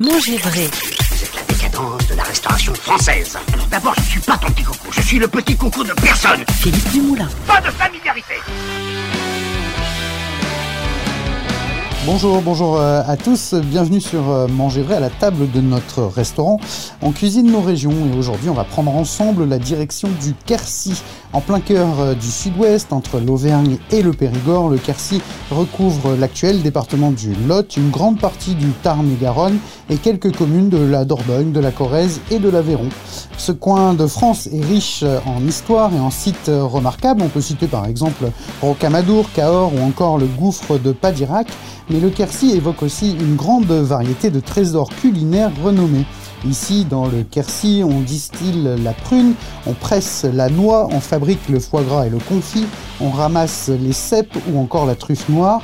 Manger vrai. C'est la décadence de la restauration française. Alors d'abord, je suis pas ton petit coucou, je suis le petit coucou de personne. Philippe Dumoulin. Pas de familiarité. Bonjour, bonjour euh, à tous, bienvenue sur euh, Manger Vrai à la table de notre restaurant. On cuisine nos régions et aujourd'hui on va prendre ensemble la direction du Quercy. En plein cœur euh, du sud-ouest, entre l'Auvergne et le Périgord, le Quercy recouvre l'actuel département du Lot, une grande partie du Tarn et Garonne et quelques communes de la Dordogne, de la Corrèze et de l'Aveyron. Ce coin de France est riche en histoire et en sites remarquables. On peut citer par exemple Rocamadour, Cahors ou encore le gouffre de Padirac mais le Quercy évoque aussi une grande variété de trésors culinaires renommés. Ici, dans le Quercy, on distille la prune, on presse la noix, on fabrique le foie gras et le confit, on ramasse les cèpes ou encore la truffe noire.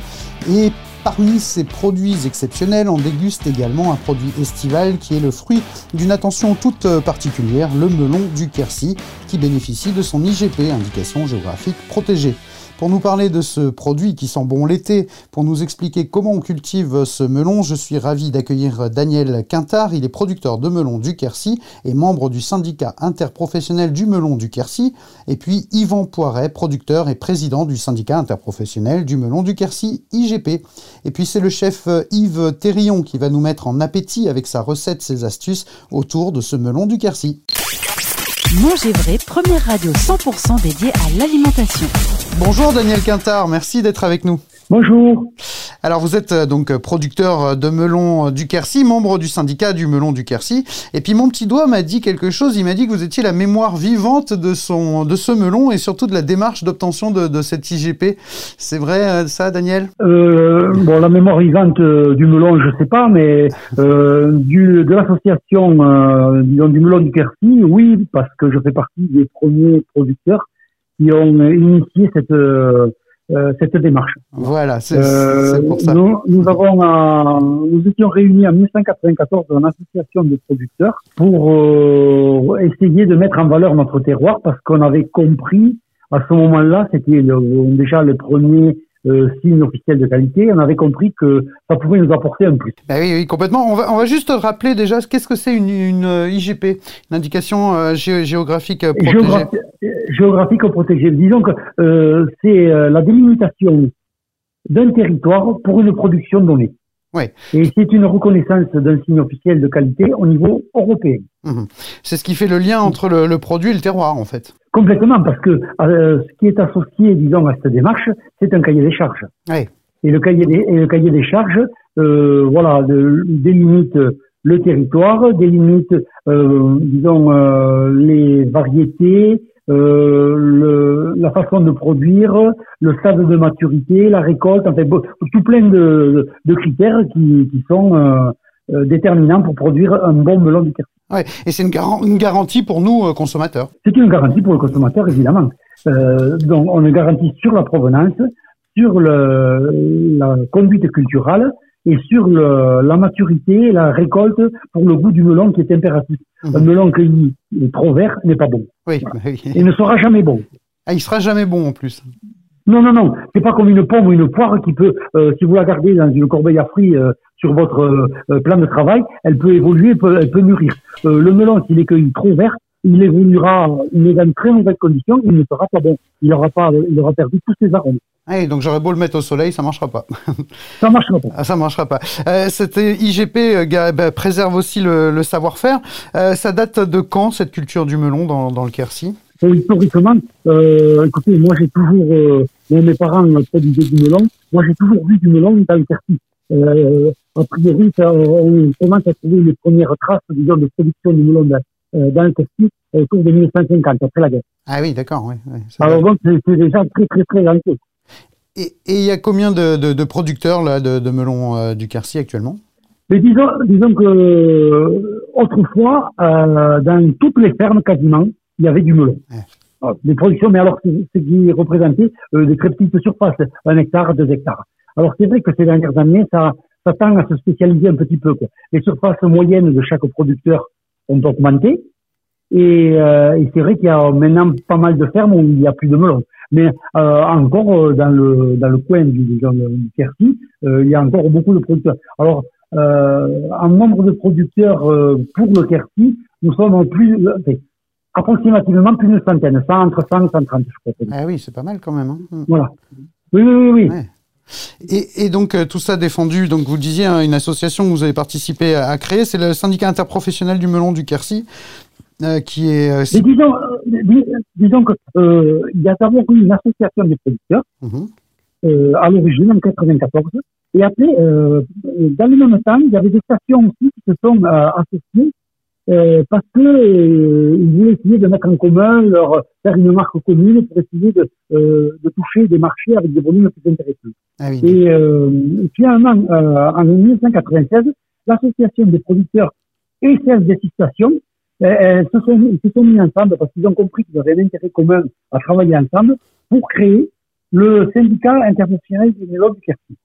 Et parmi ces produits exceptionnels, on déguste également un produit estival qui est le fruit d'une attention toute particulière, le melon du Quercy, qui bénéficie de son IGP, indication géographique protégée. Pour nous parler de ce produit qui sent bon l'été, pour nous expliquer comment on cultive ce melon, je suis ravi d'accueillir Daniel Quintard. Il est producteur de melon du Quercy et membre du syndicat interprofessionnel du melon du Quercy. Et puis Yvan Poiret, producteur et président du syndicat interprofessionnel du melon du Quercy, IGP. Et puis c'est le chef Yves Terrion qui va nous mettre en appétit avec sa recette, ses astuces autour de ce melon du Quercy. Vrai, première radio 100% dédiée à l'alimentation. Bonjour Daniel Quintard, merci d'être avec nous. Bonjour. Alors vous êtes euh, donc producteur de melon du Quercy, membre du syndicat du melon du Quercy. Et puis mon petit doigt m'a dit quelque chose. Il m'a dit que vous étiez la mémoire vivante de son de ce melon et surtout de la démarche d'obtention de, de cette IGP. C'est vrai euh, ça, Daniel? Euh, Bon, la mémoire vivante euh, du melon, je sais pas, mais euh, du, de l'association euh, du melon du Quercy, oui, parce que je fais partie des premiers producteurs qui ont initié cette euh, cette démarche. Voilà, c'est euh, pour ça. Nous, nous avons, euh, nous étions réunis en 1994 dans une association de producteurs pour euh, essayer de mettre en valeur notre terroir parce qu'on avait compris à ce moment-là, c'était déjà le premier euh, signe officiel de qualité, on avait compris que ça pouvait nous apporter un plus. Bah oui, oui, complètement. On va, on va juste rappeler déjà qu'est-ce que c'est une, une, IGP, une indication euh, gé géographique protégée. Géographi géographique protégée. Disons que euh, c'est la délimitation d'un territoire pour une production donnée. Ouais. Et c'est une reconnaissance d'un signe officiel de qualité au niveau européen. Mmh. C'est ce qui fait le lien entre le, le, produit et le terroir, en fait. Complètement, parce que euh, ce qui est associé, disons, à cette démarche, c'est un cahier des charges. Ouais. Et le cahier des, et le cahier des charges, euh, voilà, de, délimite le territoire, délimite, euh, disons, euh, les variétés, le, la façon de produire, le stade de maturité, la récolte, enfin tout plein de, de critères qui, qui sont euh, euh, déterminants pour produire un bon melon du Quercy. Ouais, et c'est une, gar une, garantie pour nous euh, consommateurs. C'est une garantie pour le consommateur évidemment. Euh, donc on est garantit sur la provenance, sur le, la conduite culturelle et sur le, la maturité, la récolte pour le goût du melon qui est impératif. Mmh. Un melon cueilli trop vert n'est pas bon. Oui, voilà. oui. Il ne sera jamais bon. Ah, il sera jamais bon en plus. Non, non, non. C'est pas comme une pomme ou une poire qui peut, euh, si vous la gardez dans une corbeille à fruits euh, sur votre euh, plan de travail, elle peut évoluer, elle peut, elle peut mûrir. Euh, le melon, s'il est cueilli trop vert, il évoluera, il est dans très mauvaises conditions, il ne sera pas bon. Il aura pas, il aura perdu tous ses arômes. Hey, donc j'aurais beau le mettre au soleil, ça marchera pas. ça marchera pas. Ah, ça marchera pas. Euh, cette IGP euh, bah, préserve aussi le, le savoir-faire. Euh, ça date de quand cette culture du melon dans, dans le Quercy? Historiquement, euh, écoutez, moi j'ai toujours, euh, mes parents produisaient du melon. Moi j'ai toujours vu du melon dans le Quercy. Euh, a priori, ça, on commence à trouver les premières traces, disons, de production du melon dans, euh, dans le Quercy autour de 1950, après la guerre. Ah oui, d'accord, oui. oui Alors donc, c'est déjà très, très, très ancien. Et il y a combien de, de, de, producteurs là, de, de melons euh, du Quercy actuellement? Mais disons, disons que euh, autrefois, euh, dans toutes les fermes quasiment, il y avait du melon. Ouais. Alors, des productions, mais alors ce qui représentait euh, des très petites surfaces, un hectare, deux hectares. Alors c'est vrai que ces dernières années, ça, ça tend à se spécialiser un petit peu. Quoi. Les surfaces moyennes de chaque producteur ont augmenté. Et, euh, et c'est vrai qu'il y a maintenant pas mal de fermes où il n'y a plus de melon. Mais euh, encore dans le dans le coin du, du Quercy, euh, il y a encore beaucoup de producteurs. Alors en nombre de producteurs pour le Quercy, nous sommes plus, approximativement plus d'une centaine, 100, entre 100 et 130, je crois. Ah oui, c'est pas mal quand même. Hein. Voilà. Oui, oui, oui. Et, donc tout ça défendu, donc vous disiez hein, une association que vous avez participé à, créer, c'est le syndicat interprofessionnel du melon du Quercy. Euh, qui est. Euh, disons, euh, disons que il y a d'abord eu une association des producteurs mhm. à l'origine en 94, et après, dans le même temps, il y avait des stations aussi qui se sont associées parce que ils voulaient essayer de mettre en commun, leur faire une marque commune pour essayer de, de toucher des marchés avec des volumes plus intéressants. Ah et finalement, en 1996, l'association des producteurs et celle des stations elles se sont, ils se sont mis ensemble parce qu'ils ont compris qu'ils avaient un intérêt commun à travailler ensemble pour créer le syndicat interprofessionnel du melon du Quercy.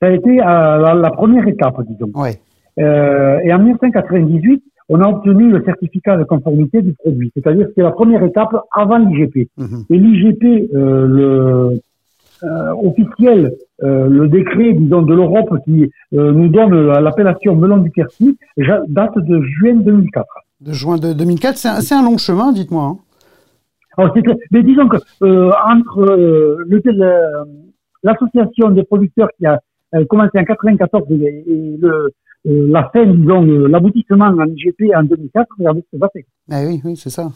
Ça a été euh, la, première étape, disons. Ouais. Euh, et en 1998, on a obtenu le certificat de conformité du produit, c'est-à-dire que c'est la première étape avant l'IGP. Mhm. Et l'IGP, euh, le euh, officiel, euh, le décret, disons, de l'Europe qui nous donne l'appellation melon du Quercy, date de juin 2004 de juin de 2004. C'est un, long chemin, dites-moi. Hein. mais disons que euh, entre euh, l'association des producteurs qui a euh, commencé en 94 et, le, la fin, disons, l'aboutissement en IGP en 2004, regardez ce que ça fait. Eh oui, oui, c'est ça.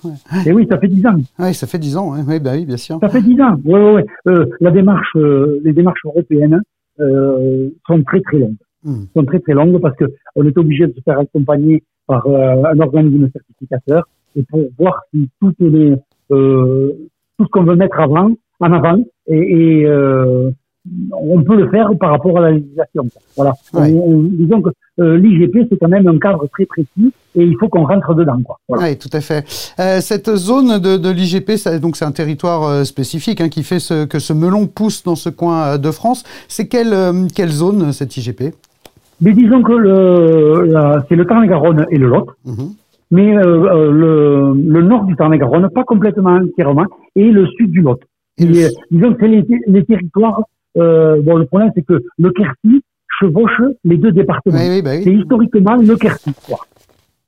Et oui, ça fait 10 ans. Oui, ça fait 10 ans, oui, bah oui, bien sûr. Ça fait 10 ans, oui, oui, oui. la démarche, les démarches européennes sont très, très longues. Hmm. sont très, très longues parce que on est obligé de se faire accompagner par euh, un organisme certificateur et pour voir si tout est euh, tout ce qu'on veut mettre avant en avant et, et euh, on peut le faire par rapport à la législation. Voilà. disons que euh, l'IGP c'est quand même un cadre très précis et il faut qu'on rentre dedans. Quoi. Voilà. Oui, tout à fait. Euh, cette zone de, de l'IGP, donc c'est un territoire euh, spécifique hein, qui fait ce, que ce melon pousse dans ce coin de France. C'est quelle, quelle zone cette IGP mais disons que le, c'est le Tarn-et-Garonne et le Lot. Mhm. Mais euh, euh, le, le, nord du Tarn-et-Garonne, pas complètement entièrement, et le sud du Lot. Et disons que c'est les, les, territoires. Euh, bon, le problème, c'est que le Quercy chevauche les deux départements. Oui, oui, bah oui. C'est historiquement le Quercy. Quoi.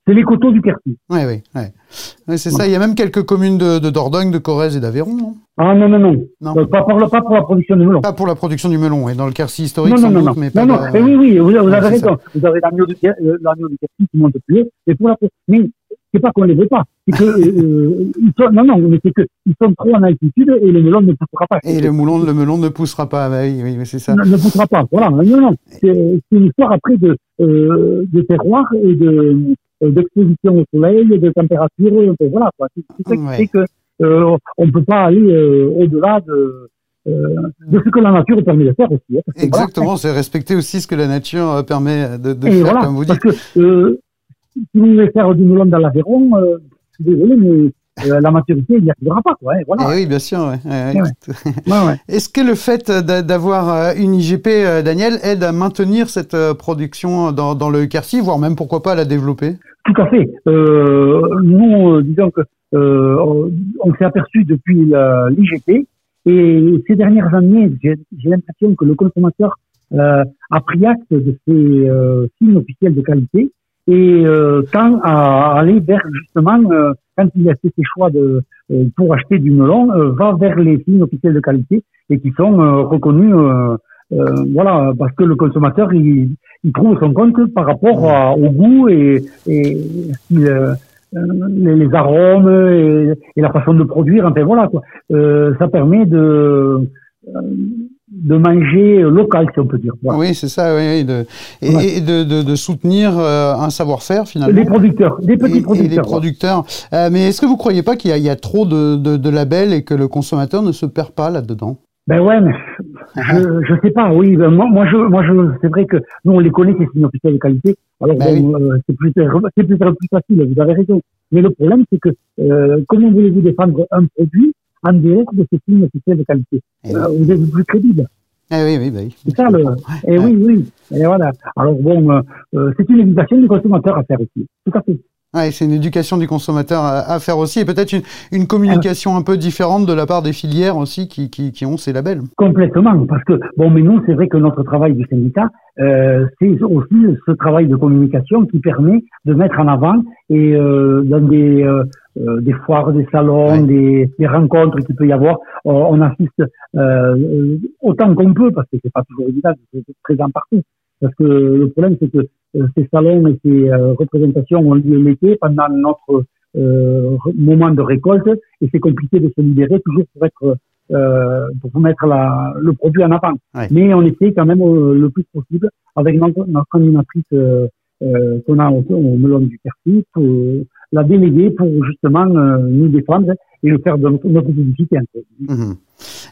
C'est les coteaux du Quercy. Oui, oui, oui. c'est ça. Il y a même quelques communes de, de Dordogne, de Corrèze et d'Aveyron, non? Ah non, non, non. non. Euh, pas, pour la, pas pour la production du melon. Pas pour la production du melon, et dans le Quercy historique, non, non, non, mais pas non, non. Mais oui, oui, vous, vous avez raison. Vous avez l'agneau du, euh, du Quercy qui monte plus haut, mais pour la mais c'est pas qu'on les veut pas. C'est que, euh, ils sont, non, non, mais c'est que ils sont trop en altitude et le melon ne poussera pas. Et le melon, le melon ne poussera pas, bah oui, oui, c'est ça. Ne, ne poussera pas. Voilà. Non, non. C'est une histoire après de, euh, de terroir et de, euh, d'exposition au soleil, de température, voilà. C'est ça qui fait que euh, on peut pas aller euh, au-delà de euh, de ce que la nature permet de faire aussi. Hein, Exactement, c'est respecter aussi ce que la nature permet de, de faire, voilà, comme vous dites. Parce que euh, si vous voulez faire du melon dans l'Aveyron, euh, je suis désolé, mais euh, la maturité, il n'y arrivera pas. Quoi, hein, voilà. Eh oui, bien sûr. Ouais. Est-ce que le fait d'avoir euh, une IGP, euh, Daniel, aide à maintenir cette production dans, dans le Quercy, voire même pourquoi pas à la développer? Tout à fait. Euh, nous, disons que on s'est aperçu depuis l'IGP et ces dernières années, j'ai l'impression que le consommateur a pris acte de ces signes officiels de qualité et tend à aller vers justement quand il a fait ses choix de, euh, pour acheter du melon, euh, va vers les signes officiels de qualité et qui sont euh, reconnus, voilà, parce que le consommateur il, il trouve son compte par rapport au goût et, et les, les, arômes et, et, la façon de produire. Enfin voilà quoi. ça permet de de manger local, si on peut dire. Oui, c'est ça, oui, de, et, de, de, de, soutenir euh, un savoir-faire finalement. Les producteurs, des petits producteurs. Et les producteurs. Euh, mais est-ce que vous ne croyez pas qu'il y, y, a trop de, de, labels et que le consommateur ne se perd pas là-dedans? Ben ouais, mais je ne sais pas, oui. Ben moi, moi, je, moi je, c'est vrai que nous, on les connaît, ces signes officiels de qualité. Alors, ben euh, c'est plus, plus, plus, facile, vous avez raison. Mais le problème, c'est que comment voulez-vous défendre un produit en dehors de ces signes officiels de qualité. Eh euh, vous êtes plus crédible. Eh oui, oui, bah oui. C'est ça le. Et eh oui, oui. Et voilà. Alors bon, euh, euh, c'est une invitation du consommateur à faire ici. Tout à fait. Ouais, c'est une éducation du consommateur à, faire aussi, et peut-être une, une, communication un peu différente de la part des filières aussi qui, qui, qui, ont ces labels. Complètement, parce que bon, mais nous, c'est vrai que notre travail du syndicat, euh, c'est aussi ce travail de communication qui permet de mettre en avant et euh, dans des euh, euh des foires, des salons, des, des, rencontres qu'il peut y avoir, on assiste euh, autant qu'on peut, parce que c'est pas toujours évident, c'est présent partout. Parce que le problème, c'est que euh, ces salons et ces euh, représentations ont lieu l'été pendant notre euh, moment de récolte et c'est compliqué de se libérer toujours pour être pour mettre la, le produit en avant. Mais on essaie quand même le plus possible avec notre, notre animatrice qu'on a au, au melon du quartier pour la déléguer pour justement nous défendre et le faire de notre, notre publicité. Mmh.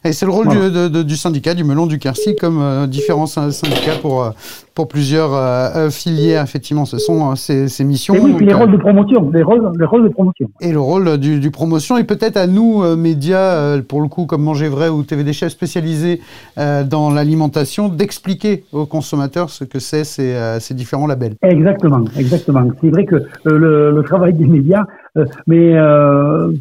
Et c'est le rôle du, du, syndicat, du melon du Quercy, comme euh, différents syndicats pour, euh, pour plusieurs euh, filières. Effectivement, ce sont ces, ces, missions. Et oui, les rôles de promotion. Les rôles, les rôles de promotion. Et le rôle du, du promotion. Et peut-être à nous, médias, pour le coup, comme Manger Vrai ou TV Déchets spécialisés dans l'alimentation, d'expliquer aux consommateurs ce que c'est ces, ces différents labels. Exactement, exactement. C'est vrai que le, le, travail des médias mais,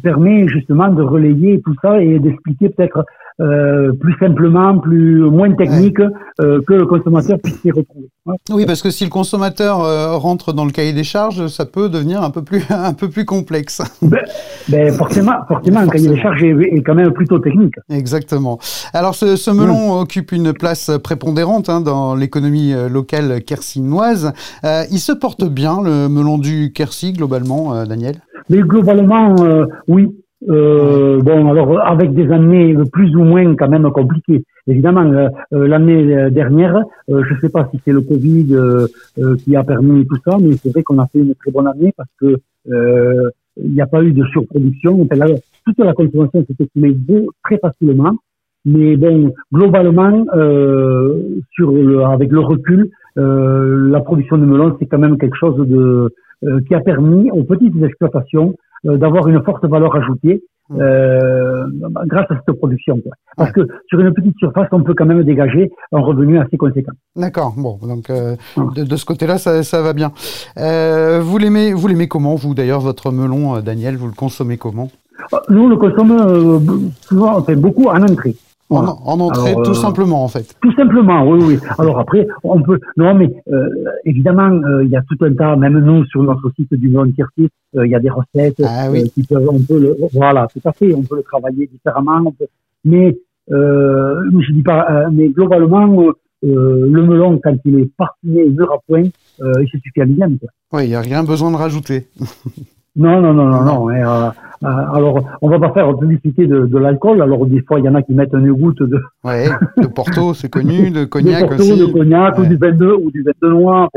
permet justement de relayer tout ça et d'expliquer peut-être euh, plus simplement, plus moins technique euh, que le consommateur puisse s'y retrouver. Oui, parce que si le consommateur euh, rentre dans le cahier des charges, ça peut devenir un peu plus un peu plus complexe. Ben, ben forcément, forcément, un cahier des charges est, quand même plutôt technique. Exactement. Alors, ce, ce melon occupe une place prépondérante hein, dans l'économie locale kersinoise. il se porte bien, le melon du Quercy, globalement, Daniel? Mais globalement, oui. Euh, bon, alors avec des années plus ou moins quand même compliquées. Évidemment, euh, euh, l'année dernière, je ne sais pas si c'est le Covid qui a permis tout ça, mais c'est vrai qu'on a fait une très bonne année parce que il n'y a pas eu de surproduction. toute la consommation s'est écoulée très facilement. Mais bon, globalement, sur le, avec le recul, la production de melon, c'est quand même quelque chose de qui a permis aux petites exploitations euh, d'avoir une forte valeur ajoutée mmh. euh, grâce à cette production. Quoi. Parce que sur une petite surface, on peut quand même dégager un revenu assez conséquent. D'accord. Bon, donc euh, de, de, ce côté-là, ça, ça, va bien. Euh, vous l'aimez, vous l'aimez comment, vous d'ailleurs, votre melon, euh, Daniel, vous le consommez comment? Nous, on le consomme souvent, enfin beaucoup en entrée. En, entrée, tout euh, simplement, en fait. Tout simplement, oui, oui. Alors après, on peut. Non, mais euh, évidemment, euh, il y a tout un tas. Même nous, sur notre site du Kirchhoff, il y a des recettes ah, oui. qui peuvent. On peut le. Voilà, tout à fait. On peut le travailler différemment. mais je dis pas. mais globalement, le melon, quand il est parfumé, mûr à point, il se suffit à lui Oui, il n'y a rien besoin de rajouter. Non, non, non, non, non. Euh, euh, alors, on va pas faire publicité de, de l'alcool. Alors, des fois, il y en a qui mettent une goutte de. Ouais, de Porto, c'est connu, de cognac de Porto, aussi. de cognac ou du vin de ou du vin de noir.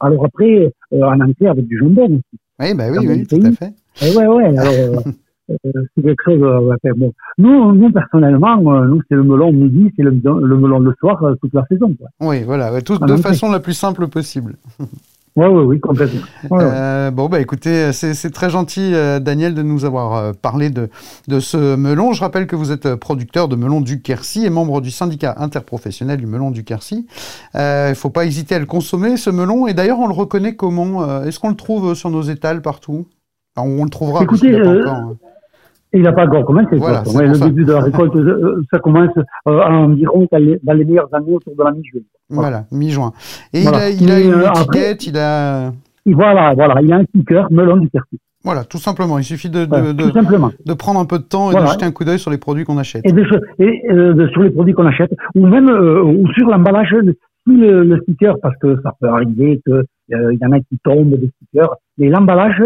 Alors après, euh, en entrée avec du jambon aussi. Oui, bah oui, oui, tout à fait. Et eh ouais, ouais. Alors, euh, c'est quelque chose. Euh, bon. Nous, nous personnellement, nous c'est le melon midi, c'est le, le melon le soir toute la saison. Quoi. Oui, voilà, de façon la plus simple possible. Oui, oui, oui, complètement. Euh, bon, bah écoutez, c'est très gentil, euh, Daniel, de nous avoir euh, parlé de, de ce melon. Je rappelle que vous êtes producteur de melon du Quercy et membre du syndicat interprofessionnel du melon du Quercy. Il ne faut pas hésiter à le consommer, ce melon. Et d'ailleurs, on le reconnaît comment Est-ce qu'on le trouve sur nos étals partout? On le trouvera. Écoutez. Il n'a pas encore commencé. Voilà, le début de la récolte, euh, ça commence euh, environ dans les, meilleures années autour de la mi-juin. Voilà, mi-juin. Et il a, il a une euh, étiquette, il a... Voilà, voilà, il a un sticker melon du circuit. Voilà, tout simplement. Il suffit de, de, de, de prendre un peu de temps et de jeter un coup d'œil sur les produits qu'on achète. Et, et euh, sur les produits qu'on achète, ou même euh, ou sur l'emballage, le, le, sticker, parce que ça peut arriver qu'il y en a qui tombent des stickers, mais l'emballage,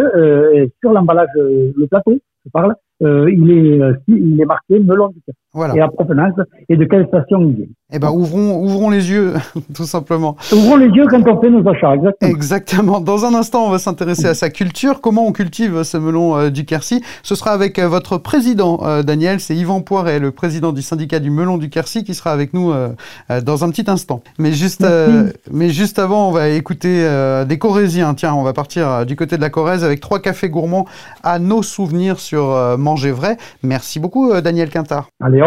sur l'emballage, le plateau, je parle, euh, il, est, euh, il est marqué melon du voilà. et à provenance et de quelle station il vient. Eh ben, ouvrons, ouvrons les yeux, tout simplement. Ouvrons les yeux quand on fait nos achats, exactement. Exactement. Dans un instant, on va s'intéresser à sa culture. Comment on cultive ce melon euh, du Quercy? Ce sera avec euh, votre président, euh, Daniel. C'est Yvan Poiret, le président du syndicat du melon du Quercy, qui sera avec nous dans un petit instant. Mais juste, mais juste avant, on va écouter des Corésiens. Tiens, on va partir du côté de la Corrèze avec trois cafés gourmands à nos souvenirs sur Manger Vrai. Merci beaucoup, Daniel Quintard. Allez,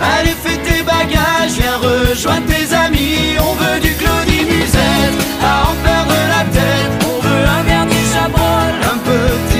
Allez, fais tes bagages, viens rejoindre tes amis. On veut du Claudie Musette, à en perdre la tête. On veut un dernier chabrol, un petit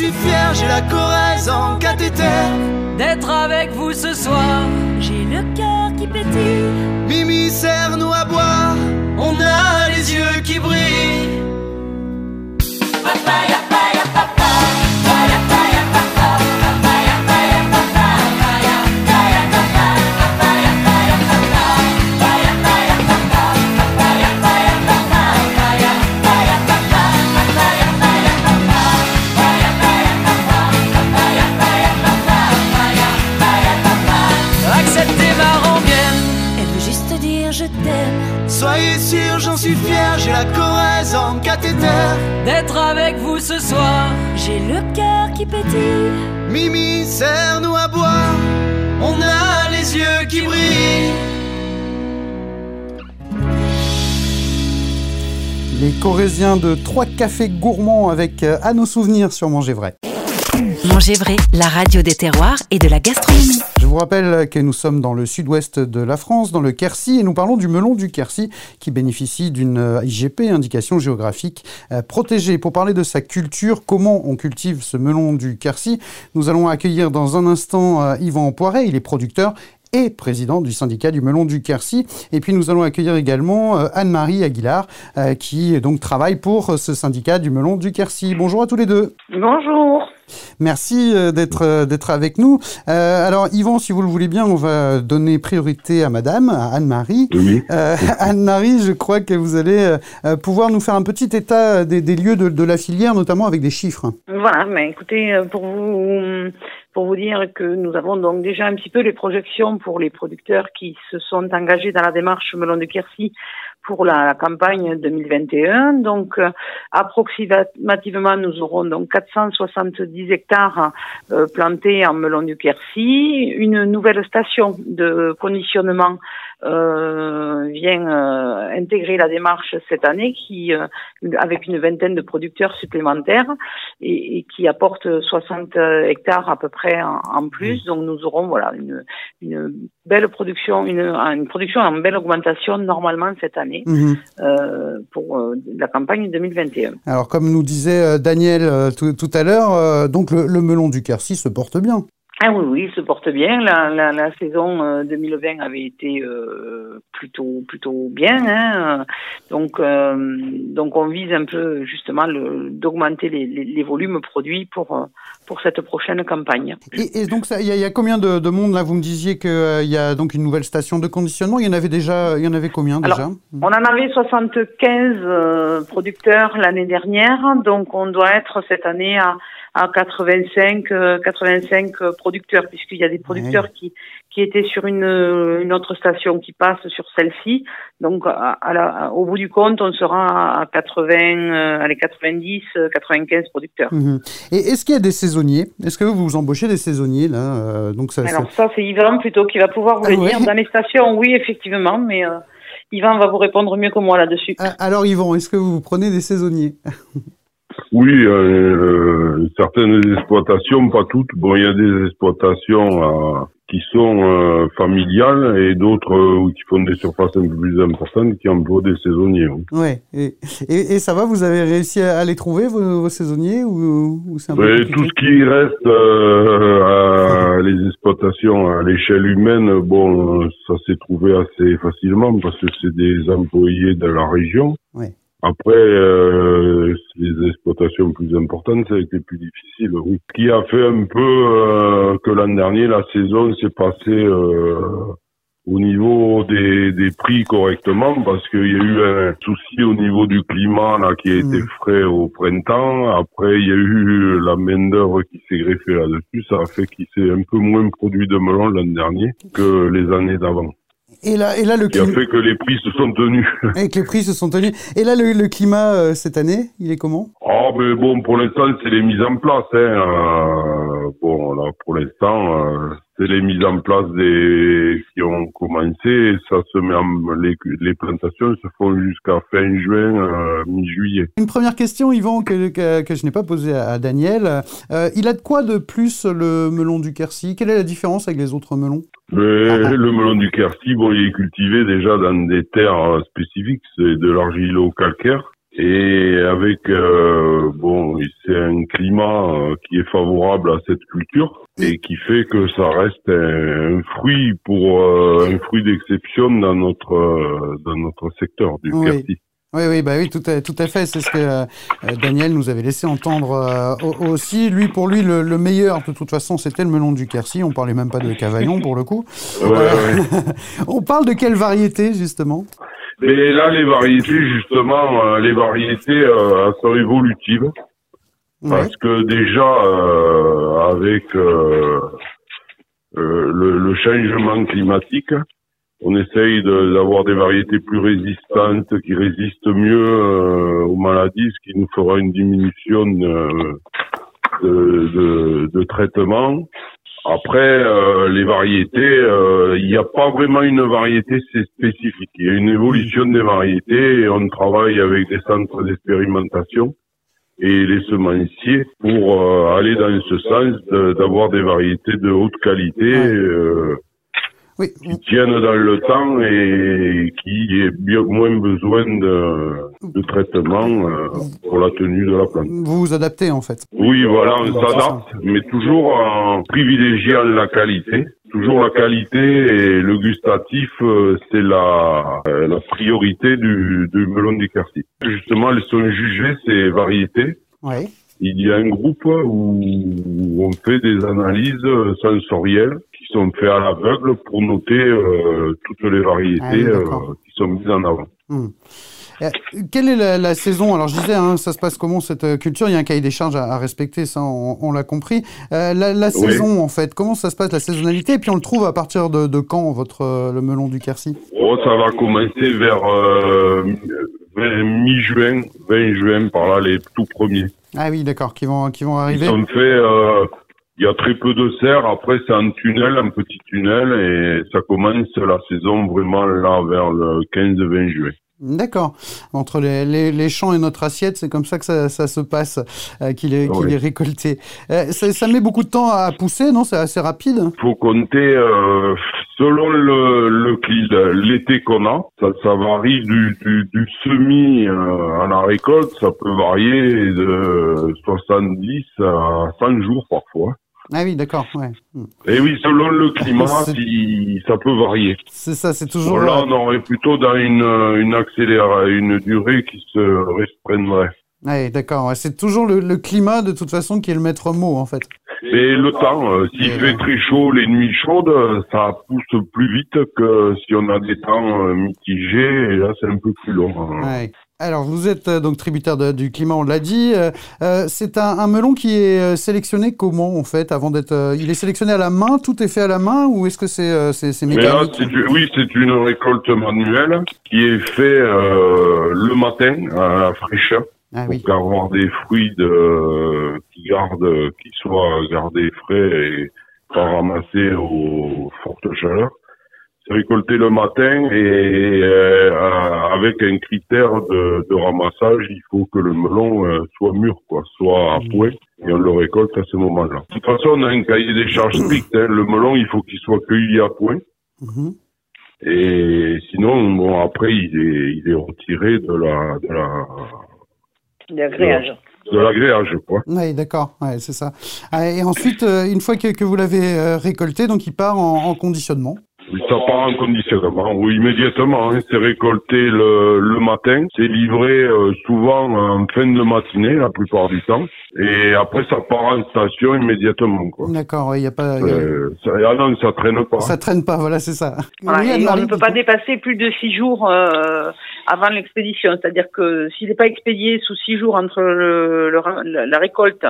suis fier, j'ai la Corrèze en cathéter. D'être avec vous ce soir, j'ai le cœur qui pétille. Mimi, serre-nous à boire, on a les yeux qui brillent. Papaya. Mimi, serre-nous à boire, on a les yeux qui brillent. Les Corésiens de Trois Cafés Gourmands avec euh, à nos souvenirs sur Manger Vrai. Vrai, la radio des terroirs et de la gastronomie. Je vous rappelle que nous sommes dans le sud-ouest de la France, dans le Quercy, et nous parlons du melon du Quercy qui bénéficie d'une IGP, indication géographique euh, protégée. Pour parler de sa culture, comment on cultive ce melon du Quercy, nous allons accueillir dans un instant euh, Yvan Poiret, il est producteur et président du syndicat du melon du Quercy. Et puis nous allons accueillir également euh, Anne-Marie Aguilar, euh, qui donc travaille pour ce syndicat du melon du Quercy. Bonjour à tous les deux. Bonjour. Merci euh, d'être d'être avec nous. Euh, alors Yvan, si vous le voulez bien, on va donner priorité à Madame, à Anne-Marie. Oui. Euh, Anne-Marie, je crois que vous allez pouvoir nous faire un petit état des, des lieux de, de, la filière, notamment avec des chiffres. Voilà, mais écoutez, pour vous pour vous dire que nous avons donc déjà un petit peu les projections pour les producteurs qui se sont engagés dans la démarche Melon de Quercy pour la, campagne 2021. Donc, euh, approximativement, nous aurons donc 470 hectares euh, plantés en melon du Quercy, une nouvelle station de conditionnement euh, vient euh, intégrer la démarche cette année, qui euh, avec une vingtaine de producteurs supplémentaires et, et, qui apporte 60 hectares à peu près en, en plus. Donc nous aurons voilà une, une belle production, une, une, production en belle augmentation normalement cette année mmh. pour la campagne 2021. Alors comme nous disait Daniel tout, tout à l'heure, donc le, le melon du Quercy se porte bien. Ah oui, oui, il se porte bien. La, la, la saison euh, 2020 avait été euh, plutôt plutôt bien. Hein. Donc euh, donc on vise un peu justement le- d'augmenter les, les, les volumes produits pour euh, pour cette prochaine campagne. Et, et donc, il y, y a combien de, de monde là? Vous me disiez qu'il y a donc une nouvelle station de conditionnement. Il y en avait déjà, il y en avait combien déjà? Alors, On en avait 75 euh, producteurs l'année dernière, donc on doit être cette année à, à 85, euh, 85 producteurs, puisqu'il y a des producteurs qui, qui étaient sur une, euh, une autre station qui passe sur celle-ci. Donc, à, à la- au bout du compte, on sera à 80, euh, allez, 90, euh, 95 producteurs. Mhm. Et est-ce qu'il y a des saisonniers? Est-ce que vous embauchez des saisonniers là euh, Donc ça, Alors ça- c'est Yvan plutôt qui va pouvoir vous Ah le ouais. dire. Dans les stations, oui, effectivement, mais euh, Yvan va vous répondre mieux que moi là-dessus. Ah, Alors Yvan, est-ce que vous prenez des saisonniers? Oui, euh, euh, certaines exploitations, pas toutes. Bon, il y a des exploitations euh, qui sont euh, familiales et d'autres qui font des surfaces un peu plus importantes qui emploient des saisonniers. oui. Ouais. Et, et, et ça va Vous avez réussi à, les trouver vos, vos saisonniers ou, ou un peu tout ce qui reste à les exploitations à l'échelle humaine, bon, ça s'est trouvé assez facilement parce que c'est des employés de la région. Ouais. Après, plus importantes, ça a été plus difficile. Oui. Ce qui a fait un peu euh, que l'an dernier, la saison s'est passée euh, au niveau des, des prix correctement parce qu'il y a eu un souci au niveau du climat là qui a été frais au printemps. Après, il y a eu la main d'œuvre qui s'est greffée là-dessus. Ça a fait qu'il s'est un peu moins produit de melon l'an dernier que les années d'avant. Et là, et là le Qui a climat. fait que les prix se sont tenus. Et que les prix se sont tenus. Et là, le, le climat euh, cette année, il est comment? Ah, mais bon, pour l'instant, c'est les mises en place. Hein. Euh, bon, là, pour l'instant, euh, c'est les mises en place des qui ont commencé. Ça se met en... les, les plantations se font jusqu'à fin juin, euh, mi-juillet. Une première question, Yvan, que, que, que je n'ai pas posée à, à Daniel. Euh, il a de quoi de plus le melon du Quercy? Quelle est la différence avec les autres melons? Le, le melon du Quercy, bon, il est cultivé déjà dans des terres euh, spécifiques, c'est de l'argilo-calcaire. Et avec, euh, bon, c'est un climat euh, qui est favorable à cette culture et qui fait que ça reste un, un fruit pour euh, un fruit d'exception dans notre euh, dans notre secteur du Oui. Oui, oui, bah oui, tout à, tout à fait. C'est ce que euh, Daniel nous avait laissé entendre euh, au- aussi. Lui, pour lui, le, le meilleur, de toute façon, c'était le melon du Quercy. On parlait même pas de Cavaillon, pour le coup. Ouais, ouais. On parle de quelle variété, justement? Mais là, les variétés, justement, euh, les variétés euh, sont évolutives. Parce que déjà, euh, avec euh, euh, le, le changement climatique, on essaye de- d'avoir des variétés plus résistantes, qui résistent mieux euh, aux maladies, ce qui nous fera une diminution de, de- de traitement. Après, euh, les variétés, euh, il n'y a pas vraiment une variété spécifique. Il y a une évolution des variétés et on travaille avec des centres d'expérimentation et les semenciers pour euh, aller dans ce sens de- d'avoir des variétés de haute qualité euh, qui tiennent dans le temps et qui aient bien moins besoin de, de traitement euh, pour la tenue de la plante. Vous vous adaptez, en fait. Oui, voilà, on s'adapte, mais toujours en privilégiant la qualité. Toujours la qualité et le gustatif, euh, c'est la, euh, la priorité du, du melon du Quercy. Justement, elles sont jugées ces variétés. Ouais. Il y a un groupe où on fait des analyses sensorielles sont faites à l'aveugle pour noter euh, toutes les Ah oui, variétés d'accord. euh, qui sont mises en avant. Hmm. Euh, Quelle est la, la saison? Alors, je disais, hein, ça se passe comment cette culture? Il y a un cahier des charges à, à respecter, ça, on, on l'a compris. Euh, la la Oui. saison, en fait, comment ça se passe, la saisonnalité? Et puis, on le trouve à partir de, de quand, votre, le melon du Quercy? Oh, ça va commencer vers mi-juin, 20 juin, par là, les tout premiers. Ah oui, d'accord, qui vont, qui vont Ils arriver. sont faits, il y a très peu de serre, après c'est en tunnel, un petit tunnel, et ça commence la saison vraiment là vers le 15-20 juin. D'accord. Entre les, les, les champs et notre assiette, c'est comme ça que ça, ça se passe, euh, qu'il est, récolté. Euh, ça, ça met beaucoup de temps à pousser, non? C'est assez rapide faut compter euh, selon le, le l'été qu'on a. Ça, ça varie du, du, du semis à la récolte. Ça peut varier de 70 à 100 jours parfois. Ah oui, d'accord, ouais. Hmm. Et oui, selon le climat, ça peut varier. C'est ça, c'est toujours... Là, euh, on aurait plutôt dans une, une accélération, une durée qui se restreindrait. Ouais, d'accord. C'est toujours le, le climat, de toute façon, qui est le maître mot, en fait. Mais le temps, euh, s'il Et fait très chaud, les nuits chaudes, euh, ça pousse plus vite que si on a des temps euh, mitigés, et là, c'est un peu plus long. hein. Ouais. Alors, vous êtes euh, donc tributaire de- du climat, on l'a dit. Euh, euh, c'est un, un melon qui est euh, sélectionné comment, en fait, avant d'être... euh, il est sélectionné à la main, tout est fait à la main, ou est-ce que c'est c'est c'est Mais là, mécanique c'est oui, c'est une récolte manuelle qui est faite euh, le matin à la fraîcheur Ah oui. pour avoir des fruits de, qui gardent, qui soient gardés frais et pas ramassés aux fortes chaleurs. Récolté le matin et euh, avec un critère de, de ramassage, il faut que le melon euh, soit mûr, quoi, soit à point, et on le récolte à ce moment-là. De toute façon, on a un cahier des charges strict. hein. Le melon, il faut qu'il soit cueilli à point. Mhm. Et sinon, bon, après, il est, il est retiré de la, de la, L'agréage. de l'agréage, quoi. Oui, d'accord, ouais, c'est ça. Ah, Et ensuite, euh, une fois que, que vous l'avez récolté, donc il part en, en conditionnement. Oui, Ça part en conditionnement, oui, immédiatement. hein. C'est récolté le, le matin. C'est livré euh, souvent en fin de matinée, la plupart du temps. Et après, ça part en station immédiatement, quoi. D'accord, il y a pas... y a- Euh, ça, ah non, ça traîne pas. Ça traîne pas, voilà, c'est ça. Voilà, Oui, et on ne peut pas dépasser plus de six jours euh, avant l'expédition. C'est-à-dire que s'il n'est pas expédié sous six jours entre le, le- la, la récolte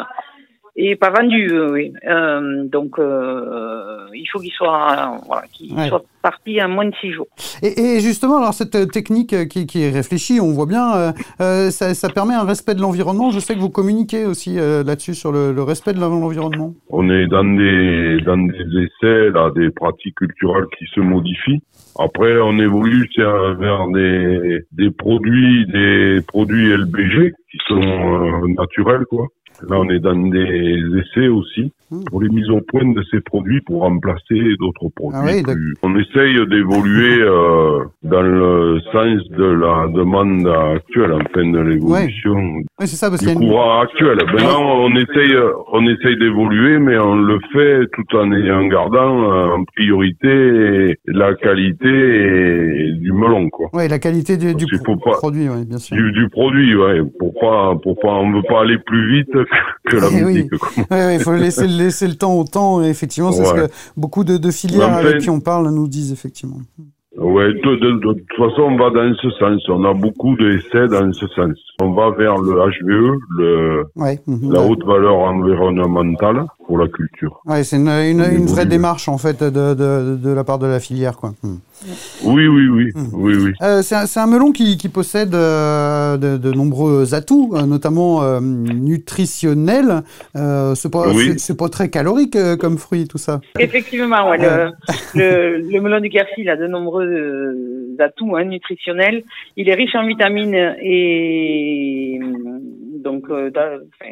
et pas vendu, euh, oui. Euh, donc euh, il faut qu'il soit euh, voilà, qu'il Ouais. soit parti en moins de six jours. Et, et justement, alors cette euh, technique euh, qui, qui est réfléchie, on voit bien, ça, ça permet un respect de l'environnement. Je sais que vous communiquez aussi euh, là-dessus sur le, le respect de l'environnement. On est dans des, dans des essais, là, des pratiques culturelles qui se modifient. Après, on évolue vers des, des produits, des produits LBG qui sont euh, naturels, quoi. Là, on est dans des essais aussi Hmm. pour les mises au point de ces produits pour remplacer d'autres produits. Ah oui, plus- On essaye d'évoluer euh, dans le sens de la demande actuelle, enfin de l'évolution Oui, c'est ça, parce qu'il y du a une... courant actuel. Maintenant, on essaye, on essaye d'évoluer, mais on le fait tout en en gardant euh, en priorité la qualité et du melon, quoi. Ouais, la qualité du, du pro- pas- produit, ouais, bien sûr. Du, du produit, ouais, pour pas, pour pas, on veut pas aller plus vite que la Eh oui. musique. quoi. Ouais, ouais, il faut laisser, laisser le temps au temps. Et effectivement, c'est ce que beaucoup de, de filières avec qui on parle nous disent, effectivement. Ouais, de, de, de toute façon, on va dans ce sens. On a beaucoup d'essais dans ce sens. On va vers le HVE, le, Ouais, mhm. la haute valeur environnementale pour la culture. Ouais, c'est une, une, vraie démarche, en fait, de, de, de la part de la filière, quoi. Hmm. Oui, oui, oui, Hmm. oui, oui. Euh, c'est un, c'est un melon qui, qui possède euh, de, de nombreux atouts, euh, notamment euh, nutritionnels. Euh, c'est pas, Oui. c'est- c'est pas très calorique euh, comme fruit, tout ça. Effectivement, ouais, le, le, le melon du Quercy il a de nombreux euh, atouts hein, nutritionnels. Il est riche en vitamines et hum, donc euh,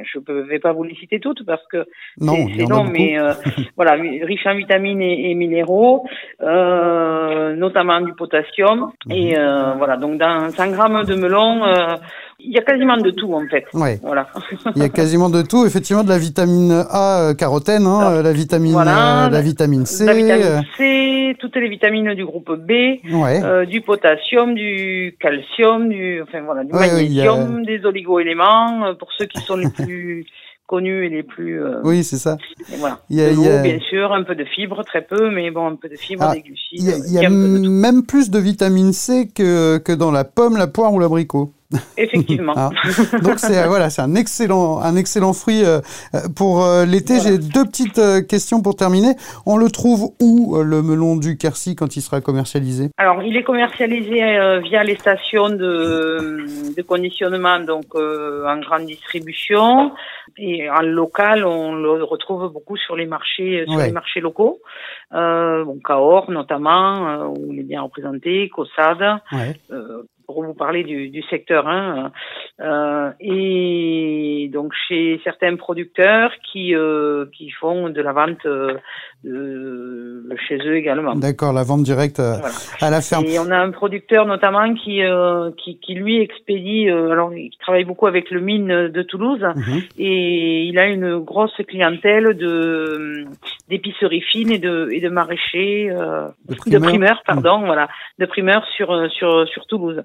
je ne vais pas vous les citer toutes parce que Non, beaucoup. mais euh, voilà, riche en vitamines et, et minéraux, euh, notamment du potassium. Mhm. Et euh, voilà, donc dans 100 grammes de melon, euh, il y a quasiment de tout en fait. Ouais. Voilà. Il y a quasiment de tout, effectivement, de la vitamine A euh, carotène, hein, euh, la vitamine, Voilà, euh, la vitamine C. la vitamine C, toutes les vitamines du groupe B, ouais. euh, du potassium, du calcium, du, enfin voilà, du Ouais, oui, il y a- magnésium, des oligo-éléments, pour ceux qui sont les plus connus et les plus, euh, oui, c'est ça. et voilà. Il y a- de il y a- l'eau, bien sûr, un peu de fibres, très peu, mais bon, un peu de fibres, Ah, des glucides, Il y a, il y même plus de vitamine C que, que dans la pomme, la poire ou l'abricot. Effectivement. Ah. Donc c'est voilà, c'est un excellent, un excellent fruit euh, pour euh, l'été. Voilà. J'ai deux petites euh, questions pour terminer. On le trouve où euh, le melon du Quercy quand il sera commercialisé? Alors, il est commercialisé euh, via les stations de, de conditionnement, donc euh, en grande distribution. Et en local, on le retrouve beaucoup sur les marchés, sur Ouais. les marchés locaux. Euh, bon, Cahors notamment, euh, où il est bien représenté, Caussade, Ouais. Pour vous parler du, du secteur. Hein, euh, et donc chez certains producteurs qui euh, qui font de la vente euh, chez eux également. D'accord, la vente directe Voilà. à la ferme. Et on a un producteur notamment qui euh, qui, qui lui expédie. euh, alors il travaille beaucoup avec le mine de Toulouse Mhm. et il a une grosse clientèle de d'épiceries fines et de et de maraîchers euh, De primeurs. pardon voilà de primeurs sur sur sur Toulouse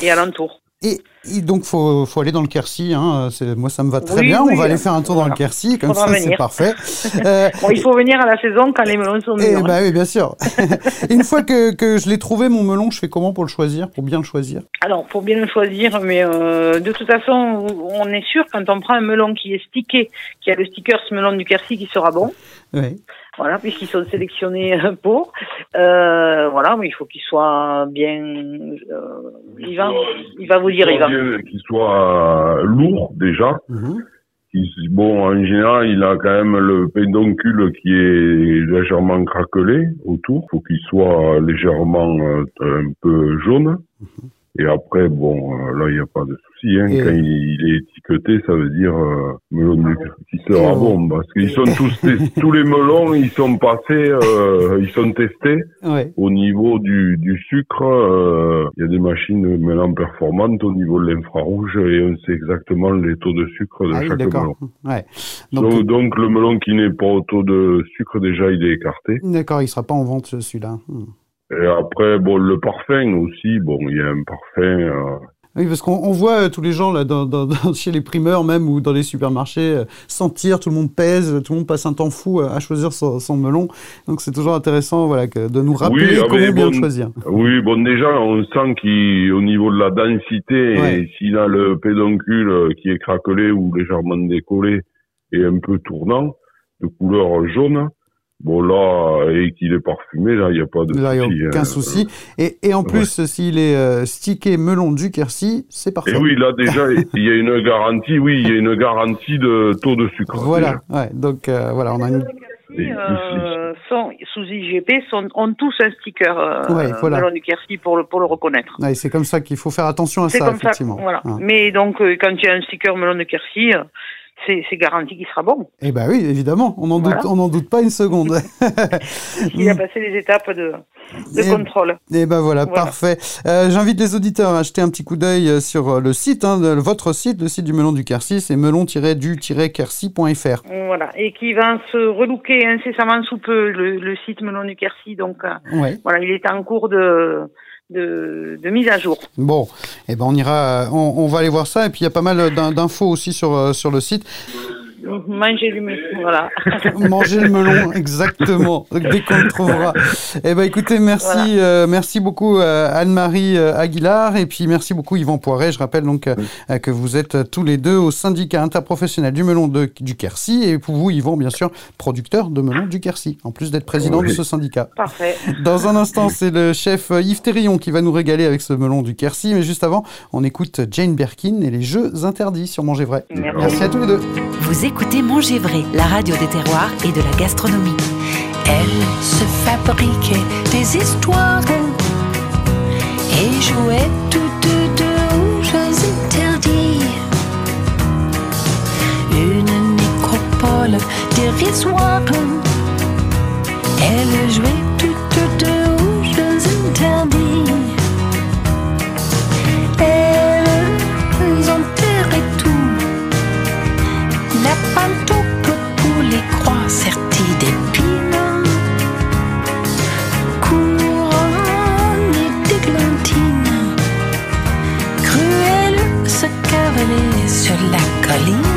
Et alentour. Et, et donc, faut, faut aller dans le Quercy. Hein. Moi, ça me va très Oui, bien. oui, On va aller euh, faire un tour dans le. Quercy. Comme Faudra ça, c'est parfait. Euh, Bon, il faut venir à la saison quand les melons sont Eh mûrs. hein. bah oui, bien sûr. Une fois que, que je l'ai trouvé, mon melon, je fais comment pour le choisir, pour bien le choisir? Alors, pour bien le choisir, mais euh, de toute façon, on est sûr quand on prend un melon qui est stické, qui a le sticker ce melon du Quercy qui sera bon. Oui. Voilà, puisqu'ils sont sélectionnés euh, pour. Euh, voilà, mais il faut qu'il soit bien. euh, il va, il va vous dire, il va. Bien Qu'il soit euh, lourd déjà. Mhm. Bon, en général, il a quand même le pédoncule qui est légèrement craquelé autour. faut qu'il soit légèrement euh, un peu jaune. Et après, bon, euh, là, il n'y a pas de souci. Hein. Quand il, il est étiqueté, ça veut dire euh, melon qui sera Et- bon. Parce qu'ils sont tous, tous les melons, ils sont passés, euh, ils sont testés. Ouais. Au niveau du, du sucre, euh, il y a des machines maintenant performantes au niveau de l'infrarouge et on sait exactement les taux de sucre de Ah chaque melon. Ouais. Donc, Donc, donc, le melon qui n'est pas au taux de sucre déjà il est écarté. d'accord, il sera pas en vente celui-là. Hmm. Et après bon le parfum aussi, bon il y a un parfum. euh, Oui, parce qu'on on voit euh, tous les gens là, dans, dans- dans- chez les primeurs même ou dans les supermarchés euh, sentir, tout le monde pèse, tout le monde passe un temps fou euh, à choisir son, son melon. Donc c'est toujours intéressant, voilà, que, de nous rappeler Oui, ah, comment mais bien choisir. Oui, bon déjà on sent qu'au niveau de la densité, Ouais. s'il a le pédoncule qui est craquelé ou légèrement décollé et un peu tournant, de couleur jaune, bon là et qu'il est parfumé, là il n'y a pas de Là, il souci. n'y a aucun hein. souci. Et, et en plus, s'il est euh, stické melon du Quercy, c'est parfait. Et oui, là déjà, il y a une garantie, oui, il y a une garantie de taux de sucre. Voilà, ouais, donc euh, voilà, on a une... Euh, sont sous IGP sont, ont tous un sticker euh, Ouais, voilà. melon du Quercy pour le, pour le reconnaître. ouais, c'est comme ça qu'il faut faire attention à ça, comme ça. effectivement. Voilà. Ouais. Mais donc, euh, quand il y a un sticker melon de Quercy, euh, c'est garanti qu'il sera bon. Eh ben oui, évidemment, on n'en doute, on doute pas une seconde. Il a passé les étapes de, de Et- contrôle. Et ben voilà, Voilà. parfait. Euh, J'invite les auditeurs à jeter un petit coup d'œil euh, sur euh, le site, hein, de votre site, le site du melon du Quercy, c'est melon-du-quercy.fr. Voilà. Et qui va se relooker incessamment sous peu, le, le site melon du Quercy. Donc, Ouais. voilà, il est en cours de, de, mise à jour. Bon, eh ben on ira, on, va aller voir ça. Et puis il y a pas mal d'in- d'infos aussi sur euh, sur le site. Manger du melon, voilà. Manger le melon, exactement. Dès qu'on le trouvera. Eh ben écoutez, merci, euh, merci beaucoup euh, Anne-Marie euh, Aguilar et puis merci beaucoup Yvan Poiret. Je rappelle donc que vous êtes tous les deux au syndicat interprofessionnel du melon de, du Quercy et pour vous Yvan bien sûr producteur de melon du Quercy en plus d'être président Oui. de ce syndicat. Parfait. Dans un instant, c'est le chef Yves Terrion qui va nous régaler avec ce melon du Quercy. Mais juste avant, on écoute Jane Birkin et les jeux interdits sur Manger Vrai. Merci. Merci à tous les deux. Vous écoutez Manger Vrai, la radio des terroirs et de la gastronomie. Elle se fabriquait des histoires et jouait toutes deux aux interdits. Une nécropole dérisoire. Elle jouait toutes deux cavaler sur la colline, secrète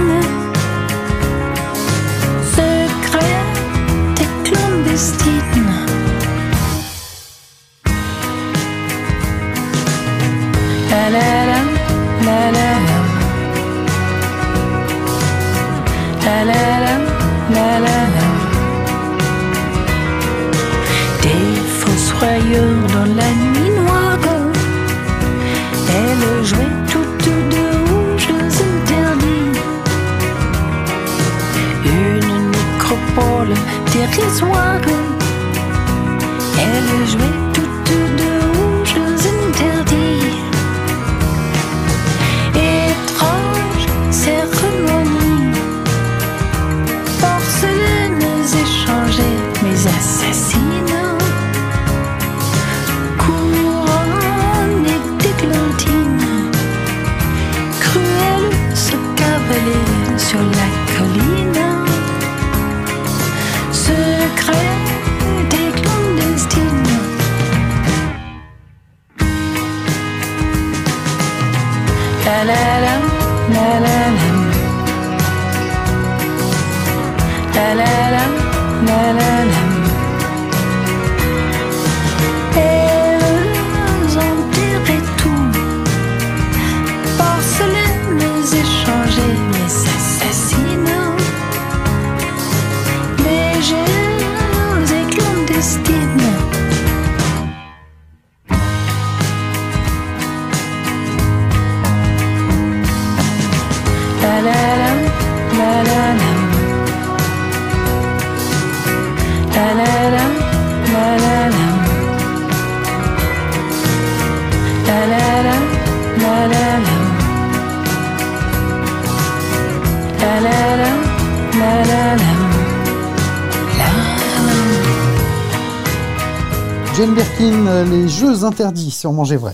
jeux interdits sur Manger Vrai.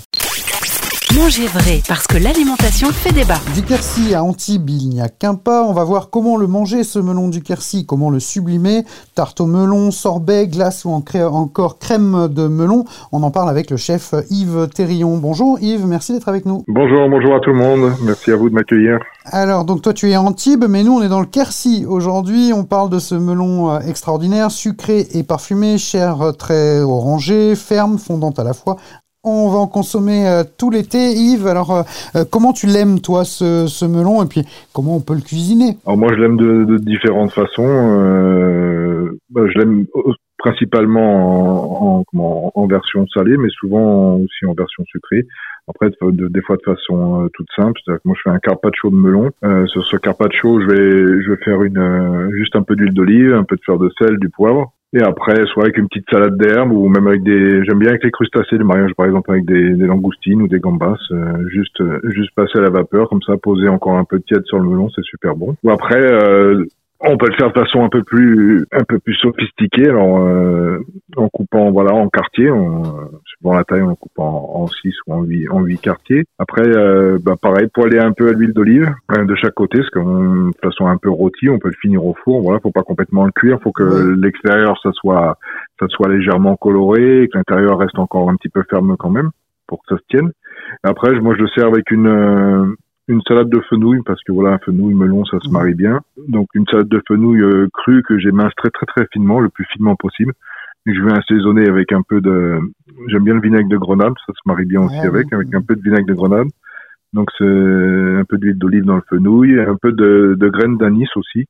Manger vrai, parce que l'alimentation fait débat. Du Quercy à Antibes, il n'y a qu'un pas. On va voir comment le manger, ce melon du Quercy, comment le sublimer. Tarte au melon, sorbet, glace ou en cré- encore crème de melon. On en parle avec le chef Yves Terrion. Bonjour Yves, merci d'être avec nous. Bonjour, bonjour à tout le monde. Merci à vous de m'accueillir. Alors, donc toi tu es à Antibes, mais nous on est dans le Quercy. Aujourd'hui, on parle de ce melon euh, extraordinaire, sucré et parfumé, chair euh, très orangée, ferme, fondante à la fois. On va en consommer euh, tout l'été. Yves, alors euh, euh, comment tu l'aimes toi ce, ce melon et puis comment on peut le cuisiner? Alors moi, je l'aime de, de différentes façons. Euh, bah, je l'aime au- principalement en, en, en version salée, mais souvent aussi en version sucrée. Après, de- de- des fois de façon euh, toute simple. C'est-à-dire que moi, je fais un carpaccio de melon. Euh, sur ce carpaccio, je vais, je vais faire une, euh, juste un peu d'huile d'olive, un peu de fleur de sel, du poivre. Et après, soit avec une petite salade d'herbe ou même avec des, j'aime bien avec les crustacés, le mariage par exemple avec des, langoustines ou des gambas, euh, juste, euh, juste passer à la vapeur comme ça, poser encore un peu de tiède sur le melon, c'est super bon. Ou après, euh, on peut le faire de façon un peu plus, un peu plus sophistiquée, alors euh, en coupant voilà en quartiers, en, suivant la taille, on le coupe en, en 6 ou en 8, en 8 quartiers. Après, euh, bah pareil, poêler un peu à l'huile d'olive euh, de chaque côté, parce que on- de façon un peu rôti, on peut le finir au four. Voilà, faut pas complètement le cuire, faut que l'extérieur ça soit, ça soit légèrement coloré, et que l'intérieur reste encore un petit peu ferme quand même, pour que ça se tienne. Après, moi je le sers avec une euh, une salade de fenouil parce que voilà un fenouil melon ça se marie bien. Donc une salade de fenouil euh, crue que j'émince très très très finement le plus finement possible. Et je vais assaisonner avec un peu de j'aime bien le vinaigre de grenade ça se marie bien aussi avec avec un peu de vinaigre de grenade donc c'est un peu d'huile d'olive dans le fenouil un peu de, de graines d'anis aussi.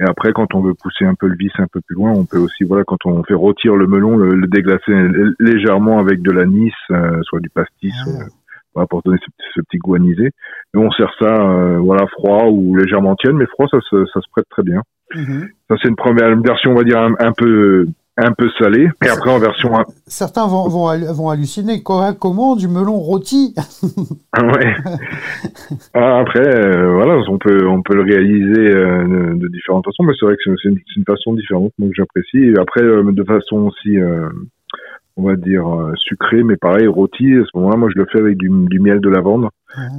Et après quand on veut pousser un peu le vis un peu plus loin on peut aussi voilà quand on fait rôtir le melon le, le déglacer légèrement avec de l'anis euh, soit du pastis euh, voilà, pour donner ce, ce petit goût anisé. Et on sert ça, euh, voilà, froid ou légèrement tiède, mais froid, ça, se- ça se prête très bien. Ça, c'est une première version, on va dire, un, un peu, un peu salée. Et après, en version, un- Certains vont, vont, vont halluciner. Quoi, comment du melon rôti ouais. Ah, après, euh, voilà, on peut, on peut le réaliser euh, de, différentes façons, mais c'est vrai que c'est une, façon différente, que j'apprécie. Et après, de façon aussi, on va dire, euh, sucrée, mais pareil, rôti, à ce moment-là, moi, je le fais avec du, du miel de lavande.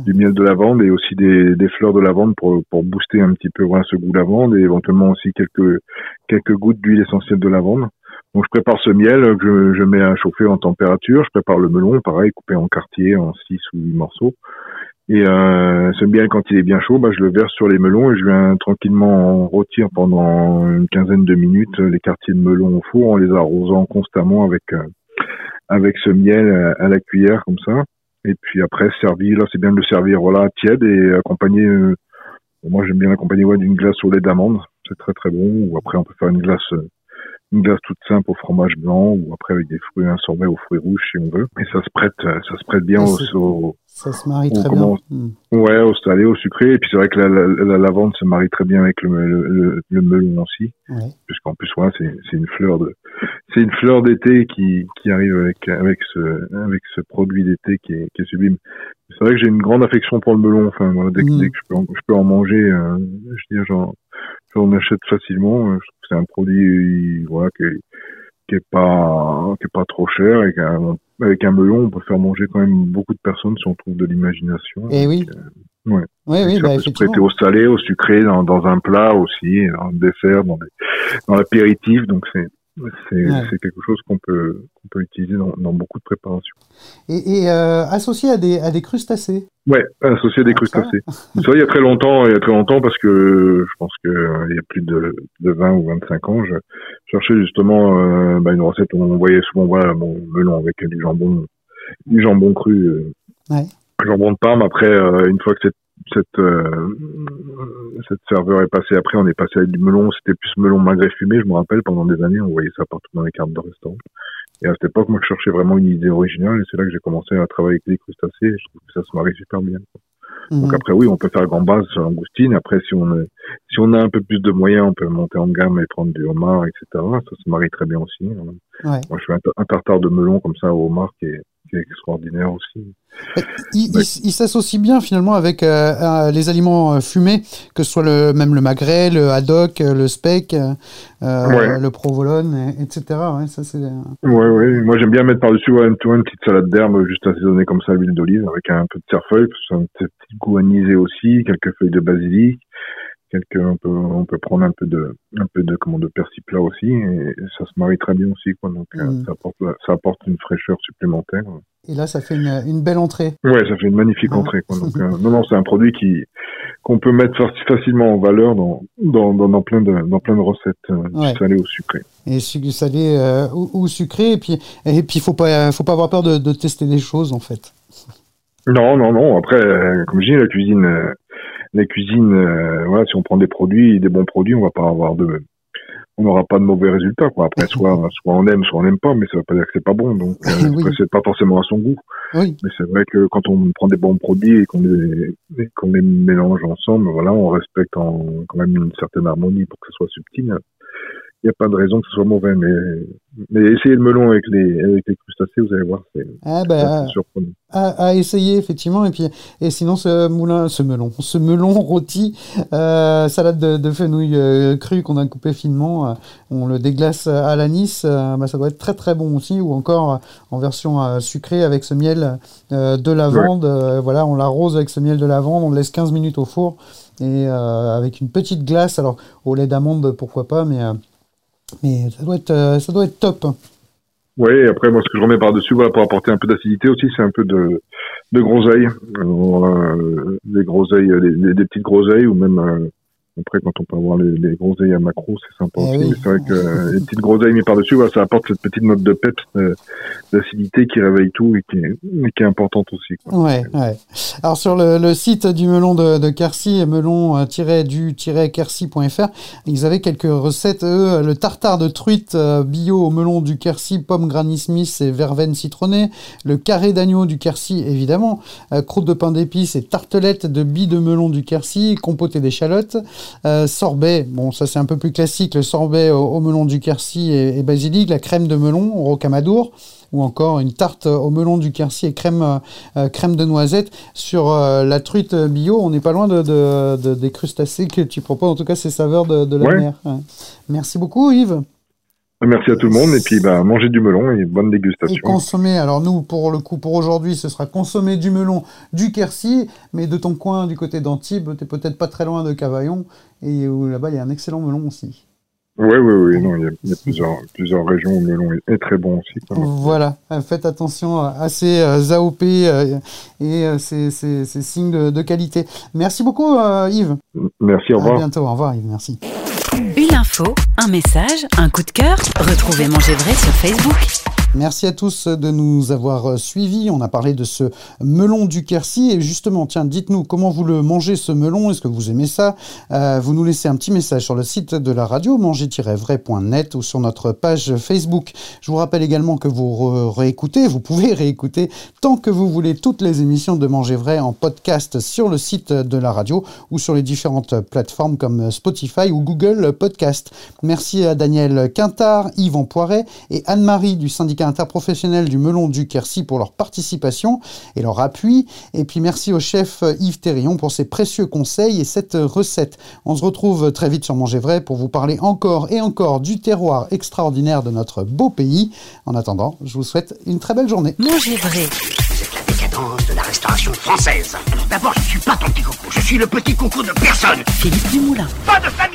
du miel de lavande et aussi des, des fleurs de lavande pour, pour booster un petit peu voilà, ce goût lavande et éventuellement aussi quelques, quelques gouttes d'huile essentielle de lavande. Donc je prépare ce miel je, je mets à chauffer en température. Je prépare le melon, pareil, coupé en quartiers, en 6 ou 8 morceaux. Et euh, ce miel, quand il est bien chaud, bah, je le verse sur les melons et je viens tranquillement rôtir pendant une quinzaine de minutes les quartiers de melon au four en les arrosant constamment avec euh, avec ce miel à, à la cuillère comme ça. Et puis après, servi, là, c'est bien de le servir voilà tiède et accompagné. euh, moi, j'aime bien l'accompagner ouais, d'une glace au lait d'amande. C'est très très bon. Ou après, on peut faire une glace euh, une glace toute simple au fromage blanc ou après avec des fruits, un sorbet aux fruits rouges si on veut. Et ça se prête, euh, ça se prête bien au, au- Ça se marie au- très comment- bien. Hmm. Ouais, au salé, au sucré. Et puis c'est vrai que la, la, la lavande se marie très bien avec le, le, le, le melon aussi. Ouais. Puisqu'en plus, c'est, c'est une fleur de, c'est une fleur d'été qui, qui arrive avec, avec ce, avec ce produit d'été qui est, qui est sublime. C'est vrai que j'ai une grande affection pour le melon. Enfin, voilà, dès, que- dès que je peux en, je peux en manger, euh, je veux dire, j'en, j'en achète facilement. Euh, Je trouve que c'est un produit, voilà, qui est, qui est pas, qui est pas trop cher et avec un melon, on peut faire manger quand même beaucoup de personnes si on trouve de l'imagination. Eh oui. Ouais. Oui, oui, bah, se prêter au salé, au sucré, dans, dans un plat aussi, dans le dessert, dans, des- dans l'apéritif. Donc c'est c'est Ouais. quelque chose qu'on peut qu'on peut utiliser dans, dans beaucoup de préparations. Et, et euh, associé à des, à des crustacés. Ouais, associé à des crustacés. C'est vrai, il y a très longtemps, il y a très longtemps, parce que je pense que euh, y a plus de, de 20 ou 25 ans, je cherchais justement euh, bah, une recette où on voyait souvent voilà, bon, melon avec du jambon, du jambon cru, euh, Ouais. jambon de Parme. Après, une fois que cette cette euh, cette serveur est passée, après on est passé à du melon. C'était plus melon magret fumé, je me rappelle. Pendant des années, on voyait ça partout dans les cartes de restaurant. Et à cette époque, moi, je cherchais vraiment une idée originale, et c'est là que j'ai commencé à travailler avec les crustacés. Et je trouve que ça se marie super bien. quoi. Donc Mhm. après, oui, on peut faire gambas sur langoustine. Après, si on est, si on a un peu plus de moyens, on peut monter en gamme et prendre du homard, etc. Ça se marie très bien aussi. hein. Ouais. Moi, je fais un, un tartare de melon comme ça au homard qui est, qui est extraordinaire aussi. Il, il s- il s'associe bien finalement avec euh, euh, les aliments euh, fumés, que ce soit le, même le magret, le haddock, le speck, euh, Ouais. le provolone, et- etc. Ouais, ça c'est. Ouais, ouais. Moi, j'aime bien mettre par-dessus ouais, une, une petite salade d'herbe juste assaisonnée comme ça à l'huile d'olive avec un peu de cerfeuil, parce que c'est un petit goût anisé aussi, quelques feuilles de basilic, quelques, on peut, on peut prendre un peu de, un peu de, comment, de aussi, et ça se marie très bien aussi, quoi. Donc, euh, Mhm. ça apporte, ça apporte une fraîcheur supplémentaire. Et là, ça fait une, une belle entrée. Ouais, ça fait une magnifique entrée, quoi. Donc, euh, non, non, c'est un produit qui, qu'on peut mettre faci- facilement en valeur dans, dans, dans, dans plein de, dans plein de recettes, euh, Ouais. du salé ou sucré. Et su- salé euh, ou, ou sucré. Et puis, et puis, faut pas, faut pas avoir peur de, de tester des choses en fait. Non, non, non. Après, euh, comme je dis, la cuisine, euh, la cuisine, euh, voilà, si on prend des produits, des bons produits, on va pas avoir de, on n'aura pas de mauvais résultats, quoi. Après, soit, soit on aime, soit on n'aime pas, mais ça veut pas dire que c'est pas bon. Donc, euh, Oui. c'est pas forcément à son goût. Oui. Mais c'est vrai que quand on prend des bons produits et qu'on les, qu'on les mélange ensemble, voilà, on respecte en, quand même une certaine harmonie pour que ce soit subtil. Il n'y a pas de raison que ce soit mauvais, mais, mais essayez le melon avec les, avec les crustacés, vous allez voir, c'est, Ah bah, surprenant. à, à essayer effectivement et puis et sinon ce moulin ce melon ce melon rôti euh, salade de, de fenouil euh, cru qu'on a coupé finement euh, on le déglace à l'anis bah, ça doit être très très bon aussi ou encore en version sucrée avec ce miel de lavande voilà on l'arrose avec ce miel de lavande on le laisse 15 minutes au four et avec une petite glace alors au lait d'amande pourquoi pas mais mais ça doit être euh, ça doit être top Oui, après moi ce que je remets par-dessus voilà, pour apporter un peu d'acidité aussi, c'est un peu de, de groseille, euh, des groseilles, des petites groseilles ou même euh, après quand on peut avoir les, les groseilles à macro, c'est sympa Eh aussi. oui. Mais c'est vrai que euh, les petites groseilles mises par-dessus, voilà, ça apporte cette petite note de peps, euh, d'acidité qui réveille tout et qui est, et qui est importante aussi. Quoi. Ouais, ouais. Alors sur le, le site du melon de, de Quercy, melon-du-quercy.fr, ils avaient quelques recettes. Eux, le tartare de truite euh, bio au melon du Quercy, pomme Granny Smith et verveine citronnée, le carré d'agneau du Quercy, évidemment, croûte de pain d'épices et tartelette de billes de melon du Quercy, compoté d'échalotes, euh, sorbet, bon ça c'est un peu plus classique, le sorbet au, au melon du Quercy et, et basilic, la crème de melon au rocamadour, ou encore une tarte au melon du Quercy et crème, euh, euh, crème de noisette. Sur euh, la truite bio, on n'est pas loin de, de- de- des crustacés que tu proposes, en tout cas ces saveurs de, de la Ouais. mer. Ouais. Merci beaucoup Yves. Merci à tout le monde et puis bah, mangez du melon et bonne Et dégustation. consommer, alors nous pour le coup pour aujourd'hui ce sera consommer du melon du Quercy, mais de ton coin du côté d'Antibes, t'es peut-être pas très loin de Cavaillon, et là-bas il y a un excellent melon aussi. Oui, oui, oui, non, il y a, il y a plusieurs, plusieurs régions où le melon est, très bon aussi. Voilà, euh, faites attention à ces euh, AOP euh, et euh, ces, ces- ces signes de, de qualité. Merci beaucoup euh, Yves. Merci, au À revoir. bientôt, au revoir Yves, merci. Un message, un coup de cœur. Retrouvez Manger Vrai sur Facebook. Merci à tous de nous avoir euh, suivis. On a parlé de ce melon du Quercy. Et justement, tiens, dites-nous comment vous le mangez ce melon? Est-ce que vous aimez ça? Euh, Vous nous laissez un petit message sur le site de la radio, manger-vrai.net ou sur notre page Facebook. Je vous rappelle également que vous réécoutez, vous pouvez réécouter tant que vous voulez toutes les émissions de Manger Vrai en podcast sur le site de la radio ou sur les différentes plateformes comme Spotify ou Google Podcast. Merci à Daniel Quintard, Yvan Poiret et Anne-Marie du syndicat interprofessionnel du melon du Quercy pour leur participation et leur appui. Et puis merci au chef Yves Terrion pour ses précieux conseils et cette recette. On se retrouve très vite sur Manger Vrai pour vous parler encore et encore du terroir extraordinaire de notre beau pays. En attendant, je vous souhaite une très belle journée. Manger Vrai. Vous êtes la décadence de la restauration française. D'abord, je ne suis pas ton petit coucou, je suis le petit coucou de personne. Philippe Dumoulin. Pas de scène